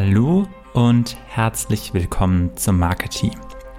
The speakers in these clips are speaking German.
Hallo und herzlich willkommen zum Marketing.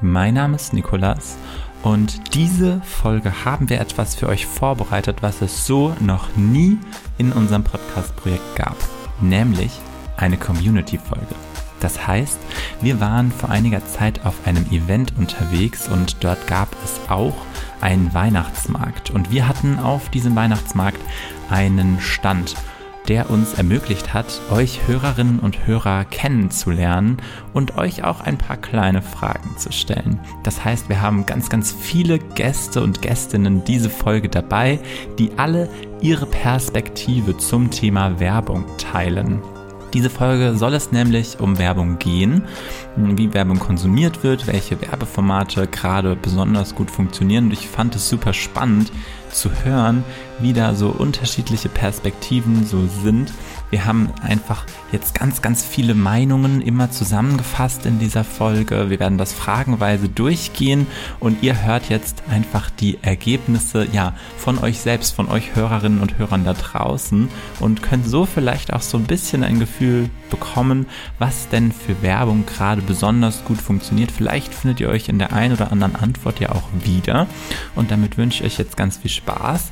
Mein Name ist Nikolas und diese Folge haben wir etwas für euch vorbereitet, was es so noch nie in unserem Podcast-Projekt gab, nämlich eine Community-Folge. Das heißt, wir waren vor einiger Zeit auf einem Event unterwegs und dort gab es auch einen Weihnachtsmarkt. Und wir hatten auf diesem Weihnachtsmarkt einen Stand der uns ermöglicht hat, euch Hörerinnen und Hörer kennenzulernen und euch auch ein paar kleine Fragen zu stellen. Das heißt, wir haben ganz, ganz viele Gäste und Gästinnen diese Folge dabei, die alle ihre Perspektive zum Thema Werbung teilen. Diese Folge soll es nämlich um Werbung gehen, wie Werbung konsumiert wird, welche Werbeformate gerade besonders gut funktionieren. Und ich fand es super spannend zu hören, wie da so unterschiedliche Perspektiven so sind wir haben einfach jetzt ganz, ganz viele Meinungen immer zusammengefasst in dieser Folge. Wir werden das fragenweise durchgehen und ihr hört jetzt einfach die Ergebnisse ja von euch selbst, von euch Hörerinnen und Hörern da draußen und könnt so vielleicht auch so ein bisschen ein Gefühl bekommen, was denn für Werbung gerade besonders gut funktioniert. Vielleicht findet ihr euch in der einen oder anderen Antwort ja auch wieder. Und damit wünsche ich euch jetzt ganz viel Spaß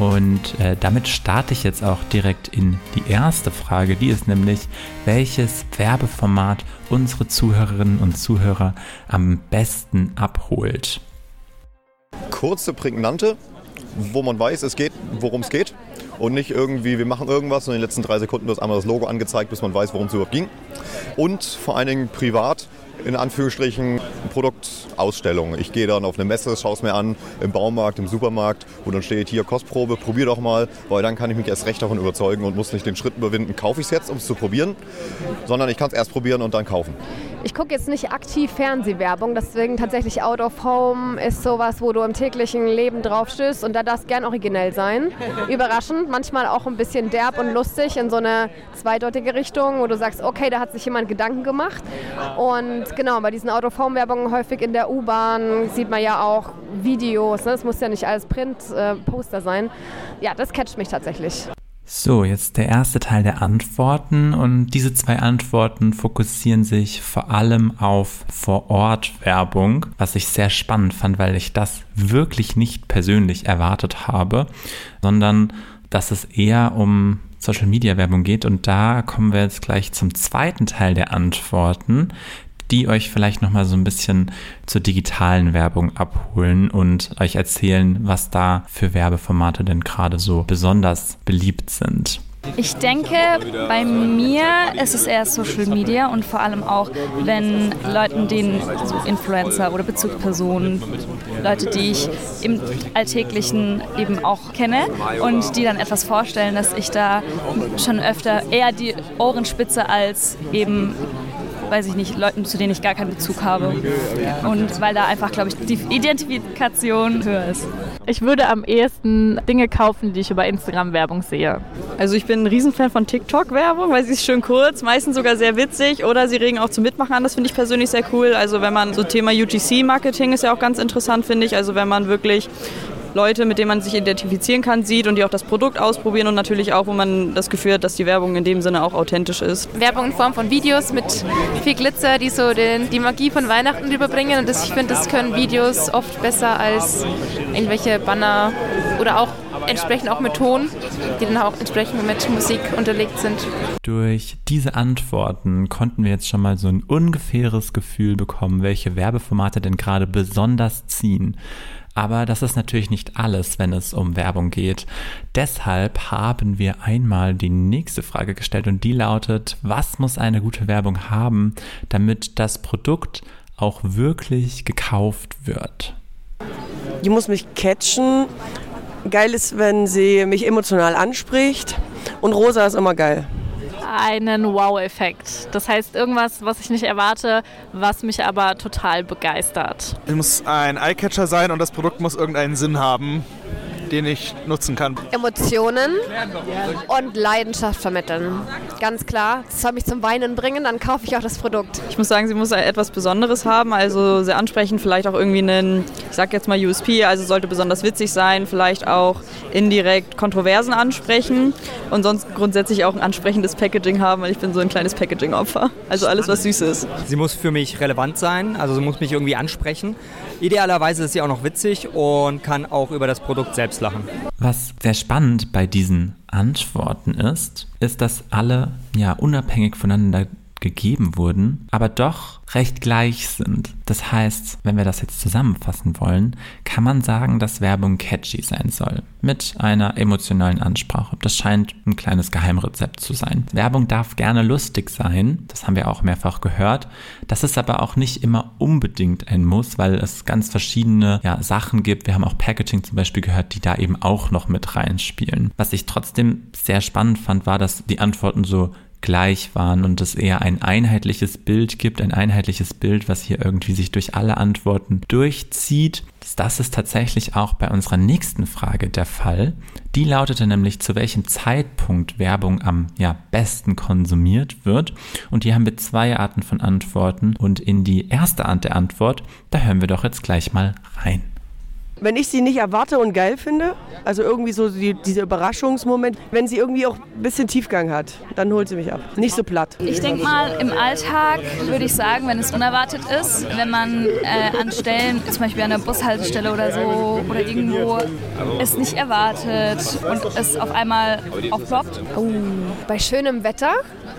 und äh, damit starte ich jetzt auch direkt in die erste Frage. Die ist nämlich, welches Werbeformat unsere Zuhörerinnen und Zuhörer am besten abholt? Kurze, prägnante, wo man weiß, es geht, worum es geht. Und nicht irgendwie, wir machen irgendwas und in den letzten drei Sekunden wird einmal das Logo angezeigt, bis man weiß, worum es überhaupt ging. Und vor allen Dingen privat in Anführungsstrichen Produktausstellung. Ich gehe dann auf eine Messe, schaue es mir an, im Baumarkt, im Supermarkt, wo dann steht hier Kostprobe, probier doch mal, weil dann kann ich mich erst recht davon überzeugen und muss nicht den Schritt überwinden, kaufe ich es jetzt, um es zu probieren, sondern ich kann es erst probieren und dann kaufen. Ich gucke jetzt nicht aktiv Fernsehwerbung, deswegen tatsächlich Out of Home ist sowas, wo du im täglichen Leben drauf stößt und da darf es gern originell sein. Überraschend, manchmal auch ein bisschen derb und lustig in so eine zweideutige Richtung, wo du sagst, okay, da hat sich jemand Gedanken gemacht. Und genau, bei diesen Out of Home Werbungen häufig in der U-Bahn sieht man ja auch Videos, ne? das muss ja nicht alles Print-Poster äh, sein. Ja, das catcht mich tatsächlich. So, jetzt der erste Teil der Antworten. Und diese zwei Antworten fokussieren sich vor allem auf Vor-Ort-Werbung, was ich sehr spannend fand, weil ich das wirklich nicht persönlich erwartet habe, sondern dass es eher um Social Media Werbung geht. Und da kommen wir jetzt gleich zum zweiten Teil der Antworten, die euch vielleicht nochmal so ein bisschen zur digitalen Werbung abholen und euch erzählen, was da für Werbeformate denn gerade so besonders beliebt sind. Ich denke, bei mir ist es eher Social Media und vor allem auch, wenn Leuten, denen so Influencer oder Bezugspersonen, Leute, die ich im Alltäglichen eben auch kenne und die dann etwas vorstellen, dass ich da schon öfter eher die Ohren spitze als eben weiß ich nicht, Leuten, zu denen ich gar keinen Bezug habe. Und weil da einfach, glaube ich, die Identifikation höher ist. Ich würde am ehesten Dinge kaufen, die ich über Instagram-Werbung sehe. Also ich bin ein Riesenfan von TikTok-Werbung, weil sie ist schön kurz, meistens sogar sehr witzig oder sie regen auch zum Mitmachen an. Das finde ich persönlich sehr cool. Also wenn man so Thema UGC-Marketing ist ja auch ganz interessant, finde ich. Also wenn man wirklich Leute, mit denen man sich identifizieren kann, sieht und die auch das Produkt ausprobieren und natürlich auch, wo man das Gefühl hat, dass die Werbung in dem Sinne auch authentisch ist. Werbung in Form von Videos mit viel Glitzer, die so den, die Magie von Weihnachten überbringen und das, ich finde, das können Videos oft besser als irgendwelche Banner oder auch entsprechend auch mit Ton, die dann auch entsprechend mit Musik unterlegt sind. Durch diese Antworten konnten wir jetzt schon mal so ein ungefähres Gefühl bekommen, welche Werbeformate denn gerade besonders ziehen. Aber das ist natürlich nicht alles, wenn es um Werbung geht. Deshalb haben wir einmal die nächste Frage gestellt und die lautet, was muss eine gute Werbung haben, damit das Produkt auch wirklich gekauft wird? Die muss mich catchen. Geil ist, wenn sie mich emotional anspricht. Und rosa ist immer geil einen Wow-Effekt. Das heißt, irgendwas, was ich nicht erwarte, was mich aber total begeistert. Es muss ein Eyecatcher sein und das Produkt muss irgendeinen Sinn haben. Den ich nutzen kann. Emotionen und Leidenschaft vermitteln. Ganz klar. Das soll mich zum Weinen bringen, dann kaufe ich auch das Produkt. Ich muss sagen, sie muss etwas Besonderes haben, also sehr ansprechend, vielleicht auch irgendwie einen, ich sag jetzt mal USP, also sollte besonders witzig sein, vielleicht auch indirekt Kontroversen ansprechen und sonst grundsätzlich auch ein ansprechendes Packaging haben, weil ich bin so ein kleines Packaging-Opfer. Also alles, was süß ist. Sie muss für mich relevant sein, also sie muss mich irgendwie ansprechen. Idealerweise ist sie auch noch witzig und kann auch über das Produkt selbst lachen. Was sehr spannend bei diesen Antworten ist, ist, dass alle ja unabhängig voneinander gegeben wurden, aber doch recht gleich sind. Das heißt, wenn wir das jetzt zusammenfassen wollen, kann man sagen, dass Werbung catchy sein soll. Mit einer emotionalen Ansprache. Das scheint ein kleines Geheimrezept zu sein. Werbung darf gerne lustig sein. Das haben wir auch mehrfach gehört. Das ist aber auch nicht immer unbedingt ein Muss, weil es ganz verschiedene ja, Sachen gibt. Wir haben auch Packaging zum Beispiel gehört, die da eben auch noch mit reinspielen. Was ich trotzdem sehr spannend fand, war, dass die Antworten so gleich waren und es eher ein einheitliches Bild gibt, ein einheitliches Bild, was hier irgendwie sich durch alle Antworten durchzieht. Das ist tatsächlich auch bei unserer nächsten Frage der Fall. Die lautete nämlich, zu welchem Zeitpunkt Werbung am ja, besten konsumiert wird. Und hier haben wir zwei Arten von Antworten. Und in die erste Art der Antwort, da hören wir doch jetzt gleich mal rein. Wenn ich sie nicht erwarte und geil finde, also irgendwie so die, dieser Überraschungsmoment, wenn sie irgendwie auch ein bisschen Tiefgang hat, dann holt sie mich ab. Nicht so platt. Ich denke mal, im Alltag würde ich sagen, wenn es unerwartet ist, wenn man äh, an Stellen, zum Beispiel an der Bushaltestelle oder so, oder irgendwo es nicht erwartet und es auf einmal aufploppt. Oh, bei schönem Wetter,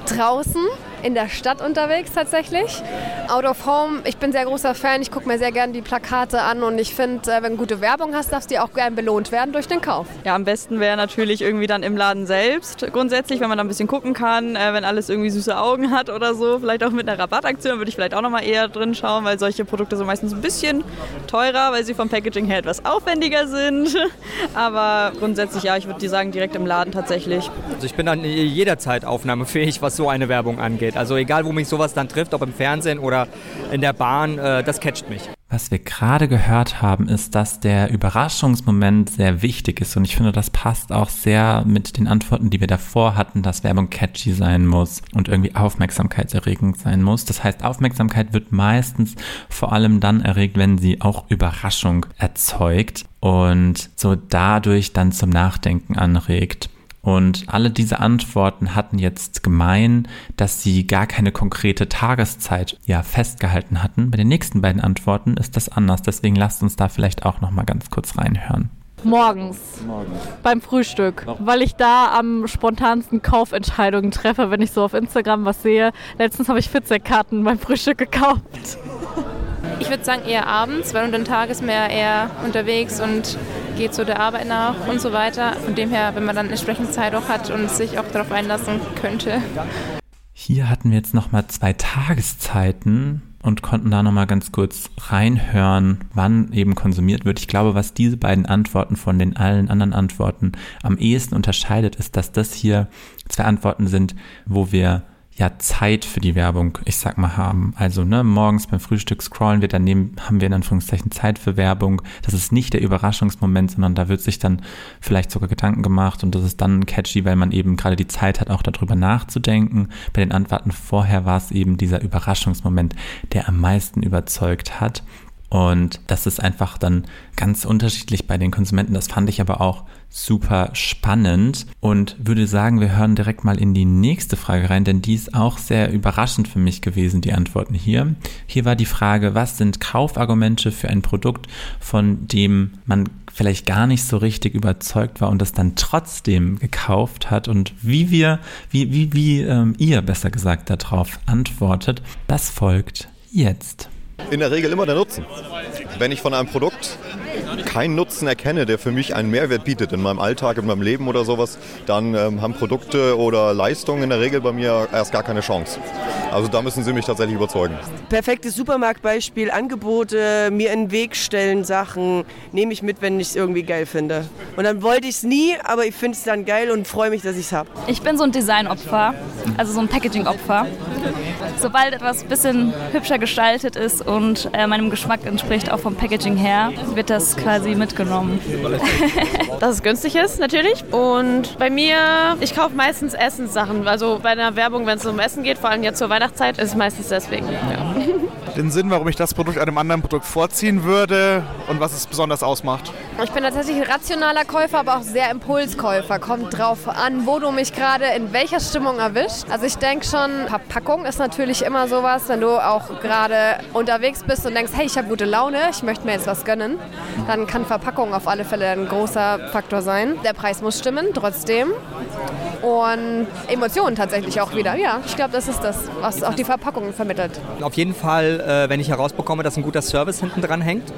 draußen, in der Stadt unterwegs tatsächlich. Out of Home, ich bin sehr großer Fan, ich gucke mir sehr gerne die Plakate an und ich finde, äh, wenn du gute Werbung hast, darfst du auch gern belohnt werden durch den Kauf. Ja, am besten wäre natürlich irgendwie dann im Laden selbst grundsätzlich, wenn man da ein bisschen gucken kann, äh, wenn alles irgendwie süße Augen hat oder so, vielleicht auch mit einer Rabattaktion, würde ich vielleicht auch nochmal eher drin schauen, weil solche Produkte sind meistens ein bisschen teurer, weil sie vom Packaging her etwas aufwendiger sind. Aber grundsätzlich ja, ich würde sagen direkt im Laden tatsächlich. Also ich bin dann jederzeit aufnahmefähig, was so eine Werbung angeht. Also egal, wo mich sowas dann trifft, ob im Fernsehen oder in der Bahn, äh, das catcht mich. Was wir gerade gehört haben, ist, dass der Überraschungsmoment sehr wichtig ist und ich finde, das passt auch sehr mit den Antworten, die wir davor hatten, dass Werbung catchy sein muss und irgendwie aufmerksamkeitserregend sein muss. Das heißt, Aufmerksamkeit wird meistens vor allem dann erregt, wenn sie auch Überraschung erzeugt und so dadurch dann zum Nachdenken anregt. Und alle diese Antworten hatten jetzt gemein, dass sie gar keine konkrete Tageszeit ja festgehalten hatten. Bei den nächsten beiden Antworten ist das anders. Deswegen lasst uns da vielleicht auch noch mal ganz kurz reinhören. Morgens. Morgens. Beim Frühstück. Weil ich da am spontansten Kaufentscheidungen treffe, wenn ich so auf Instagram was sehe. Letztens habe ich Fitzek-Karten beim Frühstück gekauft. Ich würde sagen eher abends, weil unter den Tag ist man ja eher unterwegs und geht so der Arbeit nach und so weiter. Von dem her, wenn man dann entsprechend Zeit auch hat und sich auch darauf einlassen könnte. Hier hatten wir jetzt nochmal zwei Tageszeiten und konnten da nochmal ganz kurz reinhören, wann eben konsumiert wird. Ich glaube, was diese beiden Antworten von den allen anderen Antworten am ehesten unterscheidet, ist, dass das hier zwei Antworten sind, wo wir ja Zeit für die Werbung, ich sag mal, haben. Also ne, morgens beim Frühstück scrollen wir, daneben haben wir in Anführungszeichen Zeit für Werbung. Das ist nicht der Überraschungsmoment, sondern da wird sich dann vielleicht sogar Gedanken gemacht und das ist dann catchy, weil man eben gerade die Zeit hat, auch darüber nachzudenken. Bei den Antworten vorher war es eben dieser Überraschungsmoment, der am meisten überzeugt hat. Und das ist einfach dann ganz unterschiedlich bei den Konsumenten. Das fand ich aber auch super spannend und würde sagen, wir hören direkt mal in die nächste Frage rein, denn die ist auch sehr überraschend für mich gewesen, die Antworten hier. Hier war die Frage, was sind Kaufargumente für ein Produkt, von dem man vielleicht gar nicht so richtig überzeugt war und das dann trotzdem gekauft hat und wie wir, wie, wie, wie ähm, ihr besser gesagt darauf antwortet, das folgt jetzt. In der Regel immer der Nutzen. Wenn ich von einem Produkt keinen Nutzen erkenne, der für mich einen Mehrwert bietet in meinem Alltag, in meinem Leben oder sowas, dann ähm, haben Produkte oder Leistungen in der Regel bei mir erst gar keine Chance. Also da müssen sie mich tatsächlich überzeugen. Perfektes Supermarktbeispiel, Angebote, mir in den Weg stellen Sachen, nehme ich mit, wenn ich es irgendwie geil finde. Und dann wollte ich es nie, aber ich finde es dann geil und freue mich, dass ich es habe. Ich bin so ein Designopfer, also so ein Packaging-Opfer. Sobald etwas ein bisschen hübscher gestaltet ist und äh, meinem Geschmack entspricht, auch vom Packaging her, wird das quasi mitgenommen. Dass es günstig ist, natürlich. Und bei mir, ich kaufe meistens Essenssachen. Also bei einer Werbung, wenn es um Essen geht, vor allem jetzt zur Weihnachtszeit, ist es meistens deswegen. Ja. Den Sinn, warum ich das Produkt einem anderen Produkt vorziehen würde und was es besonders ausmacht. Ich bin tatsächlich ein rationaler Käufer, aber auch sehr Impulskäufer. Kommt drauf an, wo du mich gerade in welcher Stimmung erwischt. Also ich denke schon, Verpackung ist natürlich immer sowas, wenn du auch gerade unterwegs bist und denkst, hey, ich habe gute Laune, ich möchte mir jetzt was gönnen, dann kann Verpackung auf alle Fälle ein großer Faktor sein. Der Preis muss stimmen, trotzdem. Und Emotionen tatsächlich auch wieder. Ja, ich glaube, das ist das, was auch die Verpackung vermittelt. Auf jeden Fall, äh, wenn ich herausbekomme, dass ein guter Service hinten dran hängt.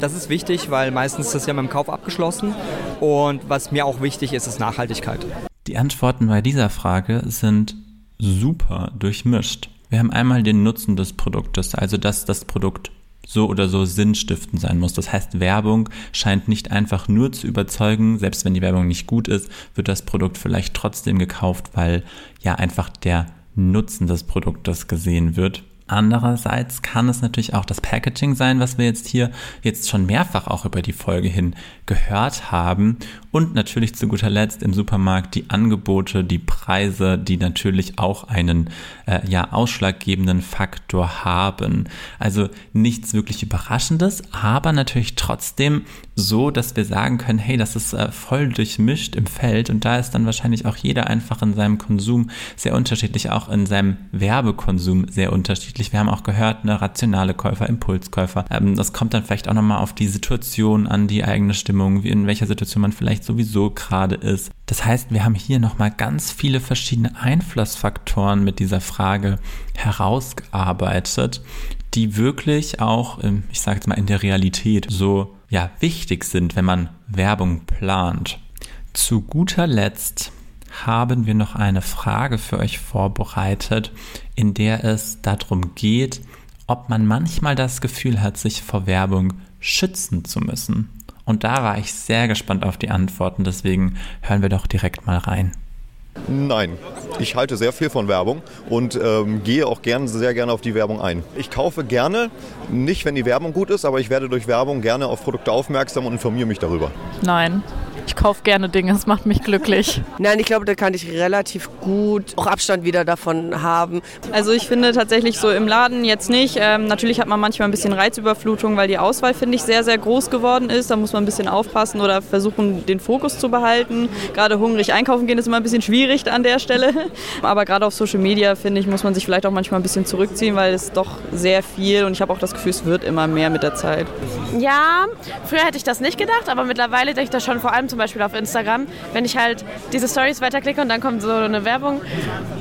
Das ist wichtig, weil meistens ist das ja mit dem Kauf abgeschlossen. Und was mir auch wichtig ist, ist Nachhaltigkeit. Die Antworten bei dieser Frage sind super durchmischt. Wir haben einmal den Nutzen des Produktes, also dass das Produkt so oder so sinnstiftend sein muss. Das heißt, Werbung scheint nicht einfach nur zu überzeugen, selbst wenn die Werbung nicht gut ist, wird das Produkt vielleicht trotzdem gekauft, weil ja einfach der Nutzen des Produktes gesehen wird. Andererseits kann es natürlich auch das Packaging sein, was wir jetzt hier jetzt schon mehrfach auch über die Folge hin gehört haben. Und natürlich zu guter Letzt im Supermarkt die Angebote, die Preise, die natürlich auch einen äh, ja ausschlaggebenden Faktor haben. Also nichts wirklich Überraschendes, aber natürlich trotzdem so, dass wir sagen können, hey, das ist äh, voll durchmischt im Feld und da ist dann wahrscheinlich auch jeder einfach in seinem Konsum sehr unterschiedlich, auch in seinem Werbekonsum sehr unterschiedlich. Wir haben auch gehört, eine rationale Käufer, Impulskäufer. Ähm, das kommt dann vielleicht auch nochmal auf die Situation an, die eigene Stimmung, in welcher Situation man vielleicht sowieso gerade ist. Das heißt, wir haben hier nochmal ganz viele verschiedene Einflussfaktoren mit dieser Frage herausgearbeitet, die wirklich auch, ich sage jetzt mal, in der Realität so ja, wichtig sind, wenn man Werbung plant. Zu guter Letzt haben wir noch eine Frage für euch vorbereitet, in der es darum geht, ob man manchmal das Gefühl hat, sich vor Werbung schützen zu müssen. Und da war ich sehr gespannt auf die Antworten, deswegen hören wir doch direkt mal rein. Nein, ich halte sehr viel von Werbung und ähm, gehe auch gern, sehr gerne auf die Werbung ein. Ich kaufe gerne, nicht wenn die Werbung gut ist, aber ich werde durch Werbung gerne auf Produkte aufmerksam und informiere mich darüber. Nein. Ich kaufe gerne Dinge, es macht mich glücklich. Nein, ich glaube, da kann ich relativ gut auch Abstand wieder davon haben. Also ich finde tatsächlich so im Laden jetzt nicht. Ähm, natürlich hat man manchmal ein bisschen Reizüberflutung, weil die Auswahl, finde ich, sehr, sehr groß geworden ist. Da muss man ein bisschen aufpassen oder versuchen, den Fokus zu behalten. Gerade hungrig einkaufen gehen ist immer ein bisschen schwierig an der Stelle. Aber gerade auf Social Media, finde ich, muss man sich vielleicht auch manchmal ein bisschen zurückziehen, weil es doch sehr viel und ich habe auch das Gefühl, es wird immer mehr mit der Zeit. Ja, früher hätte ich das nicht gedacht, aber mittlerweile denke ich das schon vor allem zum Beispiel auf Instagram, wenn ich halt diese Stories weiterklicke und dann kommt so eine Werbung.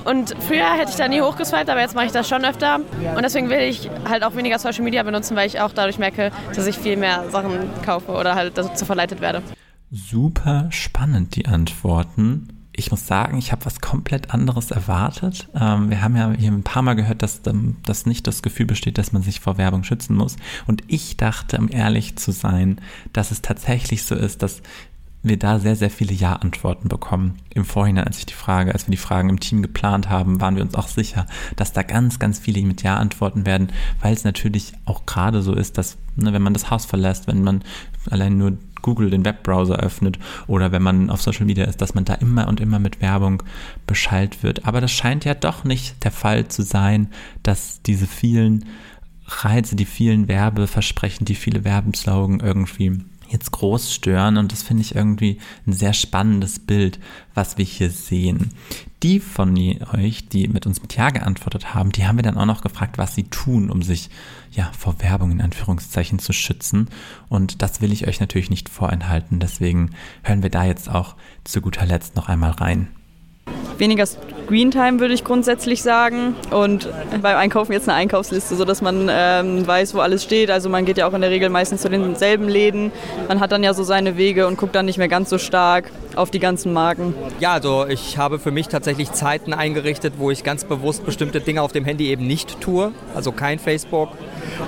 Und früher hätte ich da nie hochgeswiped, aber jetzt mache ich das schon öfter. Und deswegen will ich halt auch weniger Social Media benutzen, weil ich auch dadurch merke, dass ich viel mehr Sachen kaufe oder halt dazu verleitet werde. Super spannend, die Antworten ich muss sagen, ich habe was komplett anderes erwartet. Ähm, wir haben ja hier ein paar Mal gehört, dass, ähm, dass nicht das Gefühl besteht, dass man sich vor Werbung schützen muss. Und ich dachte, um ehrlich zu sein, dass es tatsächlich so ist, dass wir da sehr, sehr viele Ja-Antworten bekommen. Im Vorhinein, als ich die Frage, als wir die Fragen im Team geplant haben, waren wir uns auch sicher, dass da ganz, ganz viele mit Ja antworten werden, weil es natürlich auch gerade so ist, dass, ne, wenn man das Haus verlässt, wenn man allein nur Google den Webbrowser öffnet oder wenn man auf Social Media ist, dass man da immer und immer mit Werbung beschallt wird. Aber das scheint ja doch nicht der Fall zu sein, dass diese vielen Reize, die vielen Werbeversprechen, die viele Werbenslogan irgendwie jetzt groß stören und das finde ich irgendwie ein sehr spannendes Bild, was wir hier sehen. Die von euch, die mit uns mit Ja geantwortet haben, die haben wir dann auch noch gefragt, was sie tun, um sich ja vor Werbung in Anführungszeichen zu schützen. Und das will ich euch natürlich nicht vorenthalten, deswegen hören wir da jetzt auch zu guter Letzt noch einmal rein weniger Screentime, würde ich grundsätzlich sagen. Und beim Einkaufen jetzt eine Einkaufsliste, sodass man ähm, weiß, wo alles steht. Also man geht ja auch in der Regel meistens zu denselben Läden. Man hat dann ja so seine Wege und guckt dann nicht mehr ganz so stark auf die ganzen Marken? Ja, also ich habe für mich tatsächlich Zeiten eingerichtet, wo ich ganz bewusst bestimmte Dinge auf dem Handy eben nicht tue. Also kein Facebook.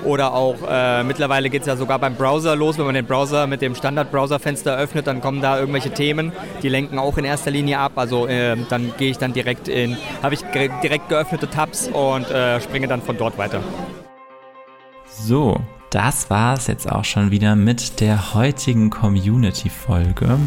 Oder auch äh, mittlerweile geht es ja sogar beim Browser los. Wenn man den Browser mit dem Standard-Browser-Fenster öffnet, dann kommen da irgendwelche Themen, die lenken auch in erster Linie ab. Also äh, dann gehe ich dann direkt in, habe ich direkt geöffnete Tabs und äh, springe dann von dort weiter. So, das war es jetzt auch schon wieder mit der heutigen Community-Folge.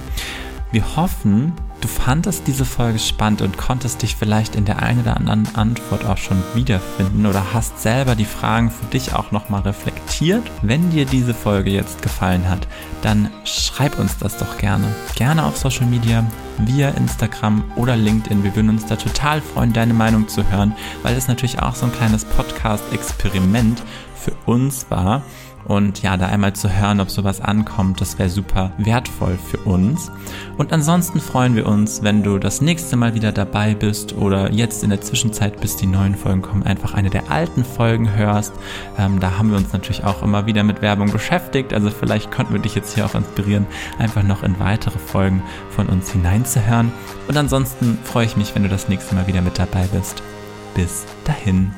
Wir hoffen, du fandest diese Folge spannend und konntest dich vielleicht in der einen oder anderen Antwort auch schon wiederfinden oder hast selber die Fragen für dich auch nochmal reflektiert. Wenn dir diese Folge jetzt gefallen hat, dann schreib uns das doch gerne. Gerne auf Social Media, via Instagram oder LinkedIn. Wir würden uns da total freuen, deine Meinung zu hören, weil es natürlich auch so ein kleines Podcast-Experiment für uns war und ja, da einmal zu hören, ob sowas ankommt, das wäre super wertvoll für uns. Und ansonsten freuen wir uns, wenn du das nächste Mal wieder dabei bist oder jetzt in der Zwischenzeit, bis die neuen Folgen kommen, einfach eine der alten Folgen hörst. Ähm, da haben wir uns natürlich auch immer wieder mit Werbung beschäftigt. Also vielleicht konnten wir dich jetzt hier auch inspirieren, einfach noch in weitere Folgen von uns hineinzuhören. Und ansonsten freue ich mich, wenn du das nächste Mal wieder mit dabei bist. Bis dahin.